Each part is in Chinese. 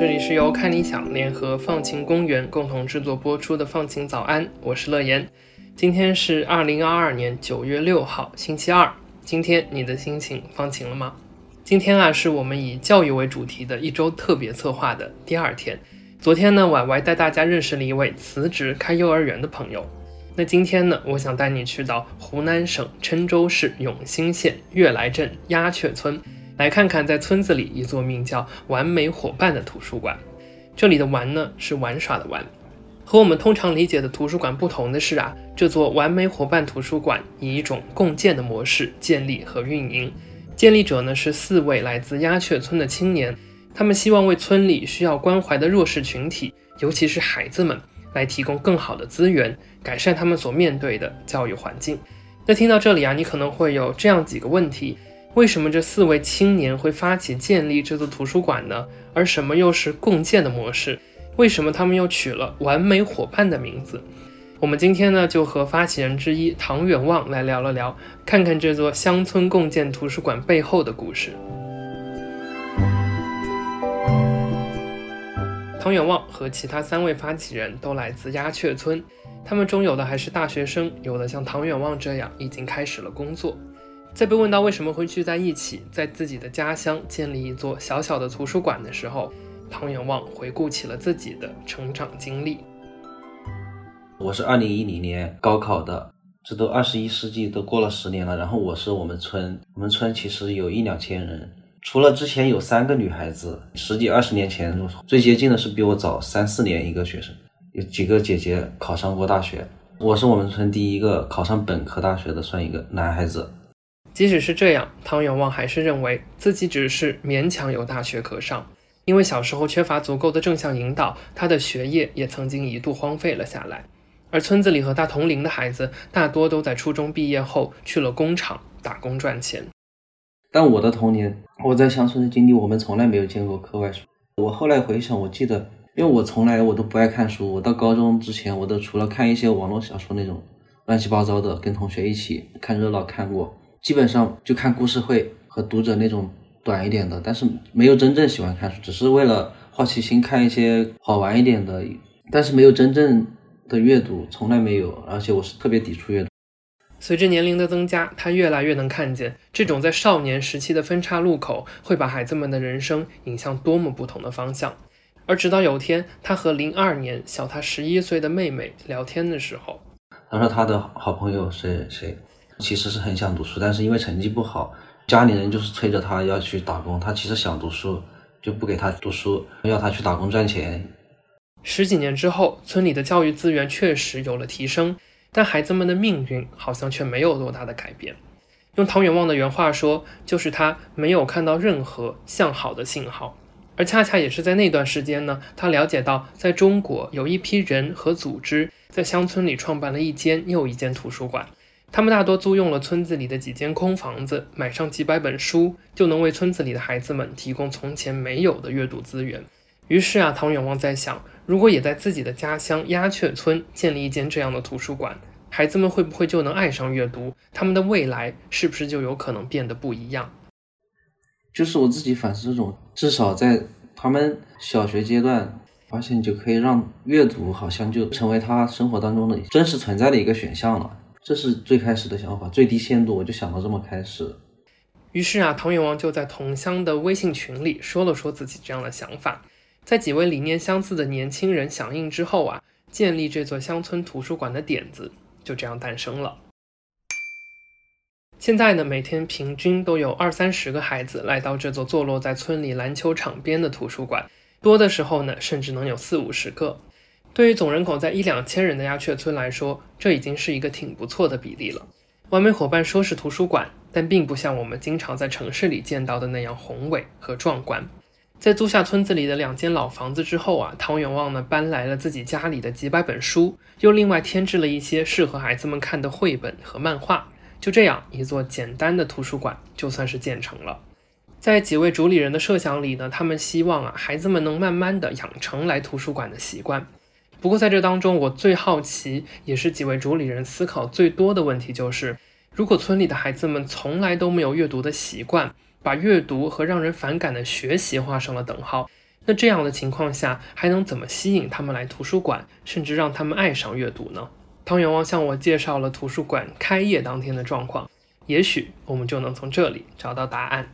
这里是由看理想联合放晴公园共同制作播出的放晴早安，我是乐言。今天是二零二二年九月六号，星期二。今天你的心情放晴了吗？今天啊，是我们以教育为主题的一周特别策划的第二天。昨天呢，婉婉带大家认识了一位辞职开幼儿园的朋友。那今天呢，我想带你去到湖南省郴州市永兴县悦来镇鸦雀村，来看看在村子里一座名叫“完美伙伴”的图书馆。这里的“玩”呢，是玩耍的“玩”。和我们通常理解的图书馆不同的是啊，这座“完美伙伴”图书馆以一种共建的模式建立和运营。建立者呢是四位来自鸦雀村的青年。他们希望为村里需要关怀的弱势群体，尤其是孩子们，来提供更好的资源，改善他们所面对的教育环境。那听到这里啊，你可能会有这样几个问题：为什么这四位青年会发起建立这座图书馆呢？而什么又是共建的模式？为什么他们又取了“完美伙伴”的名字？我们今天呢，就和发起人之一唐远望来聊了聊，看看这座乡村共建图书馆背后的故事。唐远望和其他三位发起人都来自鸦雀村，他们中有的还是大学生，有的像唐远望这样已经开始了工作。在被问到为什么会聚在一起，在自己的家乡建立一座小小的图书馆的时候，唐远望回顾起了自己的成长经历。我是二零一零年高考的，这都二十一世纪都过了十年了。然后我是我们村，我们村其实有一两千人。除了之前有三个女孩子，十几二十年前最接近的是比我早三四年一个学生，有几个姐姐考上过大学，我是我们村第一个考上本科大学的，算一个男孩子。即使是这样，汤远望还是认为自己只是勉强有大学可上，因为小时候缺乏足够的正向引导，他的学业也曾经一度荒废了下来。而村子里和他同龄的孩子，大多都在初中毕业后去了工厂打工赚钱。但我的童年，我在乡村的经历，我们从来没有见过课外书。我后来回想，我记得，因为我从来我都不爱看书。我到高中之前，我都除了看一些网络小说那种乱七八糟的，跟同学一起看热闹看过，基本上就看故事会和读者那种短一点的，但是没有真正喜欢看书，只是为了好奇心看一些好玩一点的，但是没有真正的阅读，从来没有。而且我是特别抵触阅读。随着年龄的增加，他越来越能看见这种在少年时期的分岔路口会把孩子们的人生引向多么不同的方向。而直到有天，他和零二年小他十一岁的妹妹聊天的时候，他说他的好朋友谁谁其实是很想读书，但是因为成绩不好，家里人就是催着他要去打工。他其实想读书，就不给他读书，要他去打工赚钱。十几年之后，村里的教育资源确实有了提升。但孩子们的命运好像却没有多大的改变。用唐远望的原话说，就是他没有看到任何向好的信号。而恰恰也是在那段时间呢，他了解到，在中国有一批人和组织在乡村里创办了一间又一间图书馆。他们大多租用了村子里的几间空房子，买上几百本书，就能为村子里的孩子们提供从前没有的阅读资源。于是啊，唐远望在想。如果也在自己的家乡鸦雀村建立一间这样的图书馆，孩子们会不会就能爱上阅读？他们的未来是不是就有可能变得不一样？就是我自己反思这种，至少在他们小学阶段，发现就可以让阅读好像就成为他生活当中的真实存在的一个选项了。这是最开始的想法，最低限度我就想到这么开始。于是啊，唐远王就在同乡的微信群里说了说自己这样的想法。在几位理念相似的年轻人响应之后啊，建立这座乡村图书馆的点子就这样诞生了。现在呢，每天平均都有二三十个孩子来到这座坐落在村里篮球场边的图书馆，多的时候呢，甚至能有四五十个。对于总人口在一两千人的鸦雀村来说，这已经是一个挺不错的比例了。完美伙伴说是图书馆，但并不像我们经常在城市里见到的那样宏伟和壮观。在租下村子里的两间老房子之后啊，唐远望呢搬来了自己家里的几百本书，又另外添置了一些适合孩子们看的绘本和漫画。就这样，一座简单的图书馆就算是建成了。在几位主理人的设想里呢，他们希望啊孩子们能慢慢的养成来图书馆的习惯。不过在这当中，我最好奇，也是几位主理人思考最多的问题就是，如果村里的孩子们从来都没有阅读的习惯。把阅读和让人反感的学习画上了等号，那这样的情况下，还能怎么吸引他们来图书馆，甚至让他们爱上阅读呢？汤圆王向我介绍了图书馆开业当天的状况，也许我们就能从这里找到答案。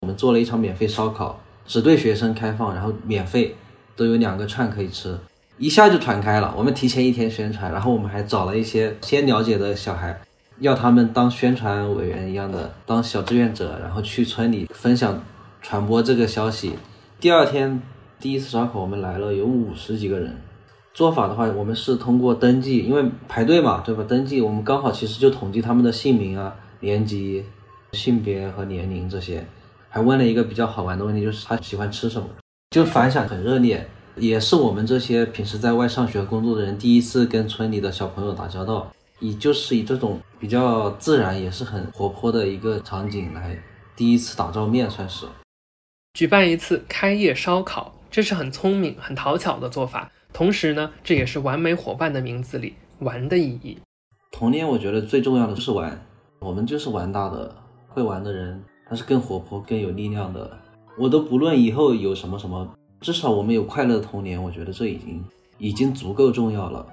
我们做了一场免费烧烤，只对学生开放，然后免费，都有两个串可以吃，一下就传开了。我们提前一天宣传，然后我们还找了一些先了解的小孩，要他们当宣传委员一样的，当小志愿者，然后去村里分享、传播这个消息。第二天第一次烧烤，我们来了有五十几个人。做法的话，我们是通过登记，因为排队嘛，对吧？登记我们刚好其实就统计他们的姓名啊、年级、性别和年龄这些，还问了一个比较好玩的问题，就是他喜欢吃什么，就反响很热烈，也是我们这些平时在外上学工作的人第一次跟村里的小朋友打交道，以就是以这种比较自然也是很活泼的一个场景来第一次打照面，算是。举办一次开业烧烤，这是很聪明、很讨巧的做法。同时呢，这也是完美伙伴的名字里“玩”的意义。童年，我觉得最重要的就是玩，我们就是玩大的。会玩的人，他是更活泼、更有力量的。我都不论以后有什么什么，至少我们有快乐的童年，我觉得这已经已经足够重要了。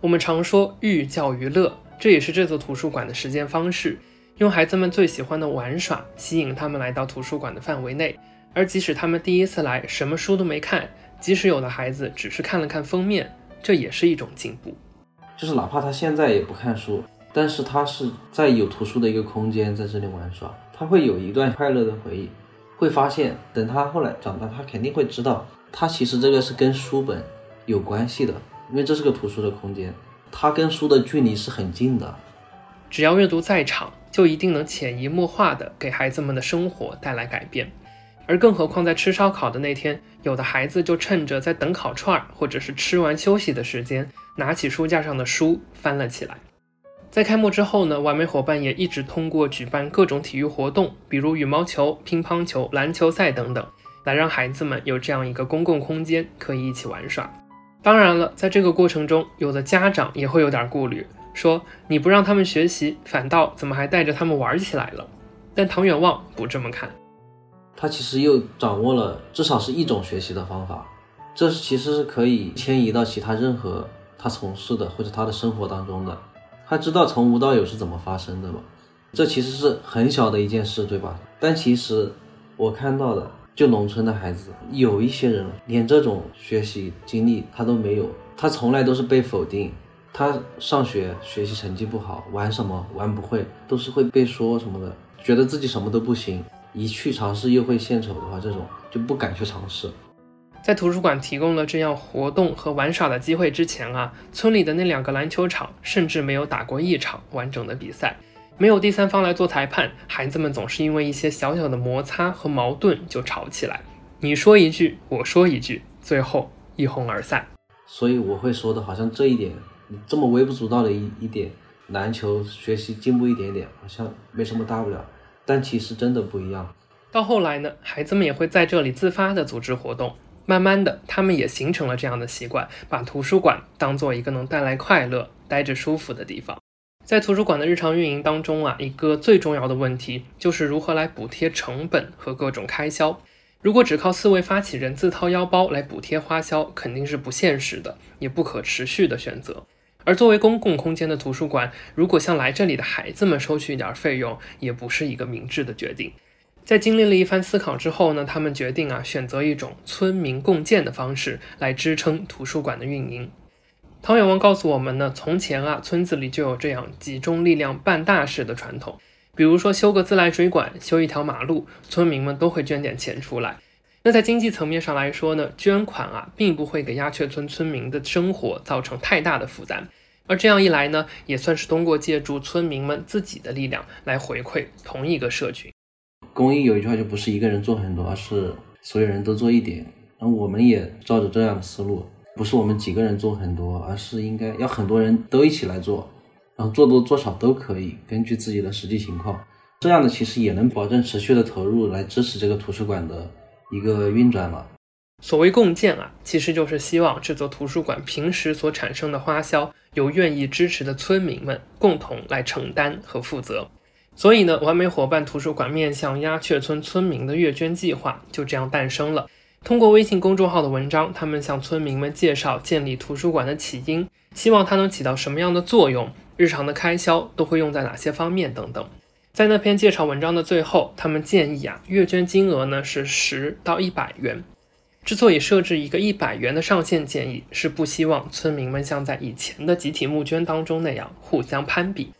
我们常说寓教于乐，这也是这座图书馆的实践方式，用孩子们最喜欢的玩耍吸引他们来到图书馆的范围内。而即使他们第一次来，什么书都没看，即使有的孩子只是看了看封面，这也是一种进步。就是哪怕他现在也不看书，但是他是在有图书的一个空间，在这里玩耍，他会有一段快乐的回忆。会发现，等他后来长大，他肯定会知道，他其实这个是跟书本有关系的，因为这是个图书的空间，他跟书的距离是很近的。只要阅读在场，就一定能潜移默化地给孩子们的生活带来改变。而更何况，在吃烧烤的那天，有的孩子就趁着在等烤串儿，或者是吃完休息的时间，拿起书架上的书翻了起来。在开幕之后呢，完美伙伴也一直通过举办各种体育活动，比如羽毛球、乒乓球、篮球赛等等，来让孩子们有这样一个公共空间可以一起玩耍。当然了，在这个过程中，有的家长也会有点顾虑，说你不让他们学习，反倒怎么还带着他们玩起来了？但唐远望不这么看。他其实又掌握了至少是一种学习的方法，这是其实是可以迁移到其他任何他从事的或者他的生活当中的。他知道从无到有是怎么发生的嘛？这其实是很小的一件事，对吧？但其实我看到的，就农村的孩子，有一些人连这种学习经历他都没有，他从来都是被否定。他上学学习成绩不好，玩什么玩不会，都是会被说什么的，觉得自己什么都不行。一去尝试又会献丑的话，这种就不敢去尝试。在图书馆提供了这样活动和玩耍的机会之前啊，村里的那两个篮球场甚至没有打过一场完整的比赛，没有第三方来做裁判，孩子们总是因为一些小小的摩擦和矛盾就吵起来，你说一句，我说一句，最后一哄而散。所以我会说的，好像这一点这么微不足道的一一点，篮球学习进步一点点，好像没什么大不了。但其实真的不一样。到后来呢，孩子们也会在这里自发的组织活动，慢慢的，他们也形成了这样的习惯，把图书馆当做一个能带来快乐、待着舒服的地方。在图书馆的日常运营当中啊，一个最重要的问题就是如何来补贴成本和各种开销。如果只靠四位发起人自掏腰包来补贴花销，肯定是不现实的，也不可持续的选择。而作为公共空间的图书馆，如果向来这里的孩子们收取一点费用，也不是一个明智的决定。在经历了一番思考之后呢，他们决定啊，选择一种村民共建的方式来支撑图书馆的运营。唐远望告诉我们呢，从前啊，村子里就有这样集中力量办大事的传统，比如说修个自来水管、修一条马路，村民们都会捐点钱出来。那在经济层面上来说呢，捐款啊，并不会给鸦雀村村民的生活造成太大的负担，而这样一来呢，也算是通过借助村民们自己的力量来回馈同一个社群。公益有一句话就不是一个人做很多，而是所有人都做一点。然后我们也照着这样的思路，不是我们几个人做很多，而是应该要很多人都一起来做，然后做多做少都可以，根据自己的实际情况，这样的其实也能保证持续的投入来支持这个图书馆的。一个运转了。所谓共建啊，其实就是希望这座图书馆平时所产生的花销，由愿意支持的村民们共同来承担和负责。所以呢，完美伙伴图书馆面向鸦雀村村民的月捐计划就这样诞生了。通过微信公众号的文章，他们向村民们介绍建立图书馆的起因，希望它能起到什么样的作用，日常的开销都会用在哪些方面等等。在那篇介绍文章的最后，他们建议啊，月捐金额呢是十到一百元。之所以设置一个一百元的上限建议，是不希望村民们像在以前的集体募捐当中那样互相攀比，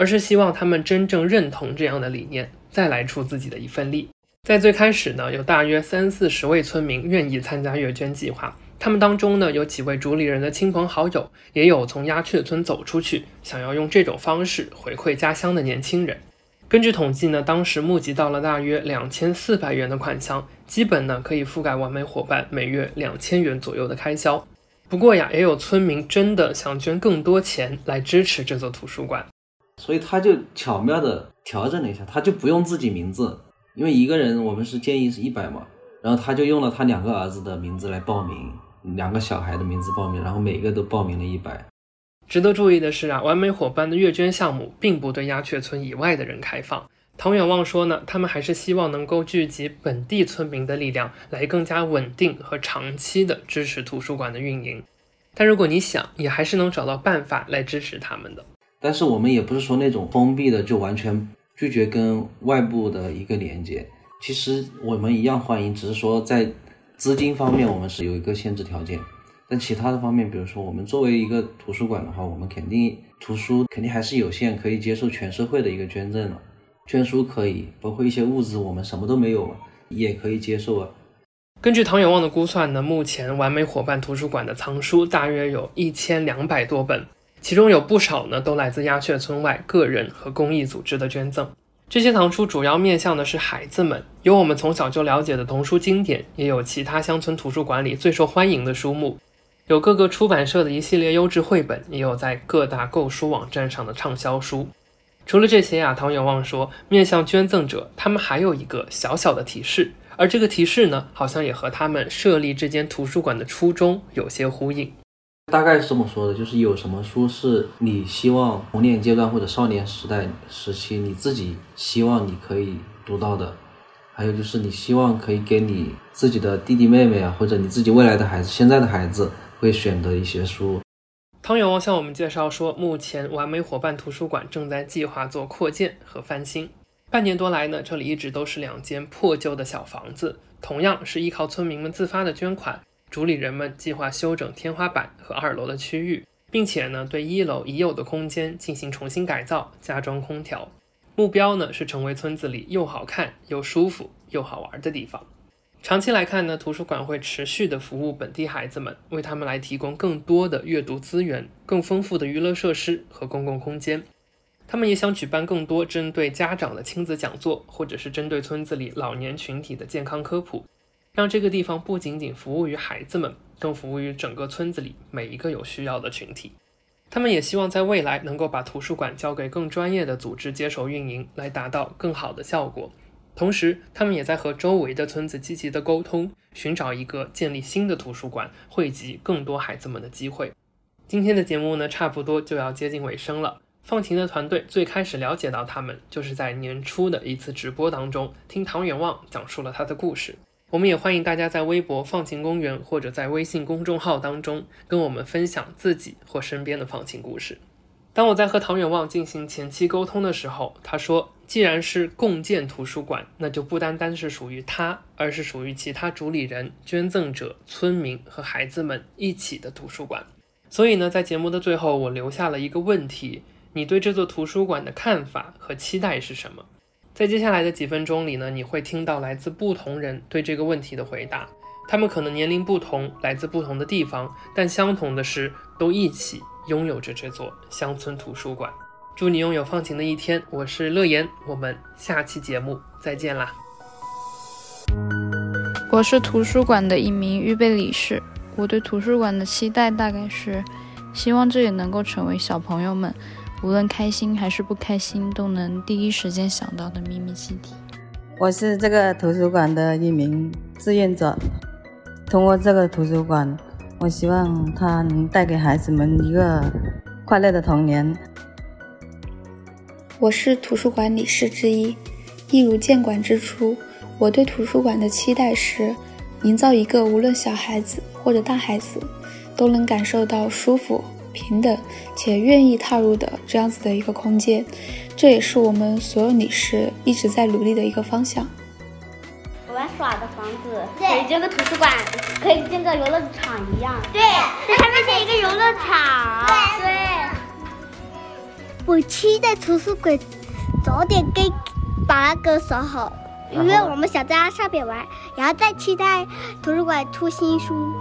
而是希望他们真正认同这样的理念，再来出自己的一份力。在最开始呢，有大约三四十位村民愿意参加月捐计划。他们当中呢，有几位主理人的亲朋好友，也有从鸦雀村走出去，想要用这种方式回馈家乡的年轻人。根据统计呢，当时募集到了大约两千四百元的款项，基本呢可以覆盖完美伙伴每月两千元左右的开销。不过呀，也有村民真的想捐更多钱来支持这座图书馆，所以他就巧妙的调整了一下，他就不用自己名字。因为一个人我们是建议是一百嘛，然后他就用了他两个儿子的名字来报名，两个小孩的名字报名，然后每个都报名了一百。值得注意的是啊，完美伙伴的月捐项目并不对鸦雀村以外的人开放。唐远望说呢，他们还是希望能够聚集本地村民的力量，来更加稳定和长期的支持图书馆的运营。但如果你想，也还是能找到办法来支持他们的。但是我们也不是说那种封闭的，就完全。拒绝跟外部的一个连接，其实我们一样欢迎，只是说在资金方面我们是有一个限制条件，但其他的方面，比如说我们作为一个图书馆的话，我们肯定图书肯定还是有限，可以接受全社会的一个捐赠的，捐书可以，包括一些物资，我们什么都没有也可以接受啊。根据唐远望的估算呢，目前完美伙伴图书馆的藏书大约有一千两百多本。其中有不少呢，都来自鸦雀村外个人和公益组织的捐赠。这些藏书主要面向的是孩子们，有我们从小就了解的童书经典，也有其他乡村图书馆里最受欢迎的书目，有各个出版社的一系列优质绘本，也有在各大购书网站上的畅销书。除了这些呀，唐远望说，面向捐赠者，他们还有一个小小的提示，而这个提示呢，好像也和他们设立这间图书馆的初衷有些呼应。大概是这么说的，就是有什么书是你希望童年阶段或者少年时代时期你自己希望你可以读到的，还有就是你希望可以给你自己的弟弟妹妹啊，或者你自己未来的孩子、现在的孩子会选的一些书。汤远望向我们介绍说，目前完美伙伴图书馆正在计划做扩建和翻新。半年多来呢，这里一直都是两间破旧的小房子，同样是依靠村民们自发的捐款。主理人们计划修整天花板和二楼的区域，并且呢，对一楼已有的空间进行重新改造，加装空调。目标呢是成为村子里又好看又舒服又好玩的地方。长期来看呢，图书馆会持续的服务本地孩子们，为他们来提供更多的阅读资源、更丰富的娱乐设施和公共空间。他们也想举办更多针对家长的亲子讲座，或者是针对村子里老年群体的健康科普。让这个地方不仅仅服务于孩子们，更服务于整个村子里每一个有需要的群体。他们也希望在未来能够把图书馆交给更专业的组织接手运营，来达到更好的效果。同时，他们也在和周围的村子积极的沟通，寻找一个建立新的图书馆、汇集更多孩子们的机会。今天的节目呢，差不多就要接近尾声了。放晴的团队最开始了解到他们，就是在年初的一次直播当中，听唐远望讲述了他的故事。我们也欢迎大家在微博“放晴公园”或者在微信公众号当中跟我们分享自己或身边的放晴故事。当我在和唐远望进行前期沟通的时候，他说：“既然是共建图书馆，那就不单单是属于他，而是属于其他主理人、捐赠者、村民和孩子们一起的图书馆。”所以呢，在节目的最后，我留下了一个问题：你对这座图书馆的看法和期待是什么？在接下来的几分钟里呢，你会听到来自不同人对这个问题的回答。他们可能年龄不同，来自不同的地方，但相同的是，都一起拥有着这座乡村图书馆。祝你拥有放晴的一天。我是乐言，我们下期节目再见啦。我是图书馆的一名预备理事。我对图书馆的期待大概是，希望这也能够成为小朋友们。无论开心还是不开心，都能第一时间想到的秘密基地。我是这个图书馆的一名志愿者。通过这个图书馆，我希望它能带给孩子们一个快乐的童年。我是图书馆理事之一。一如建馆之初，我对图书馆的期待是，营造一个无论小孩子或者大孩子都能感受到舒服、平等且愿意踏入的这样子的一个空间。这也是我们所有女士一直在努力的一个方向。玩耍的房子可以建个图书馆，可以建个游乐场一样。对，在上面建一个游乐场。对。我期待图书馆早点给把那个锁好，因为我们想在上面玩，然后再期待图书馆出新书。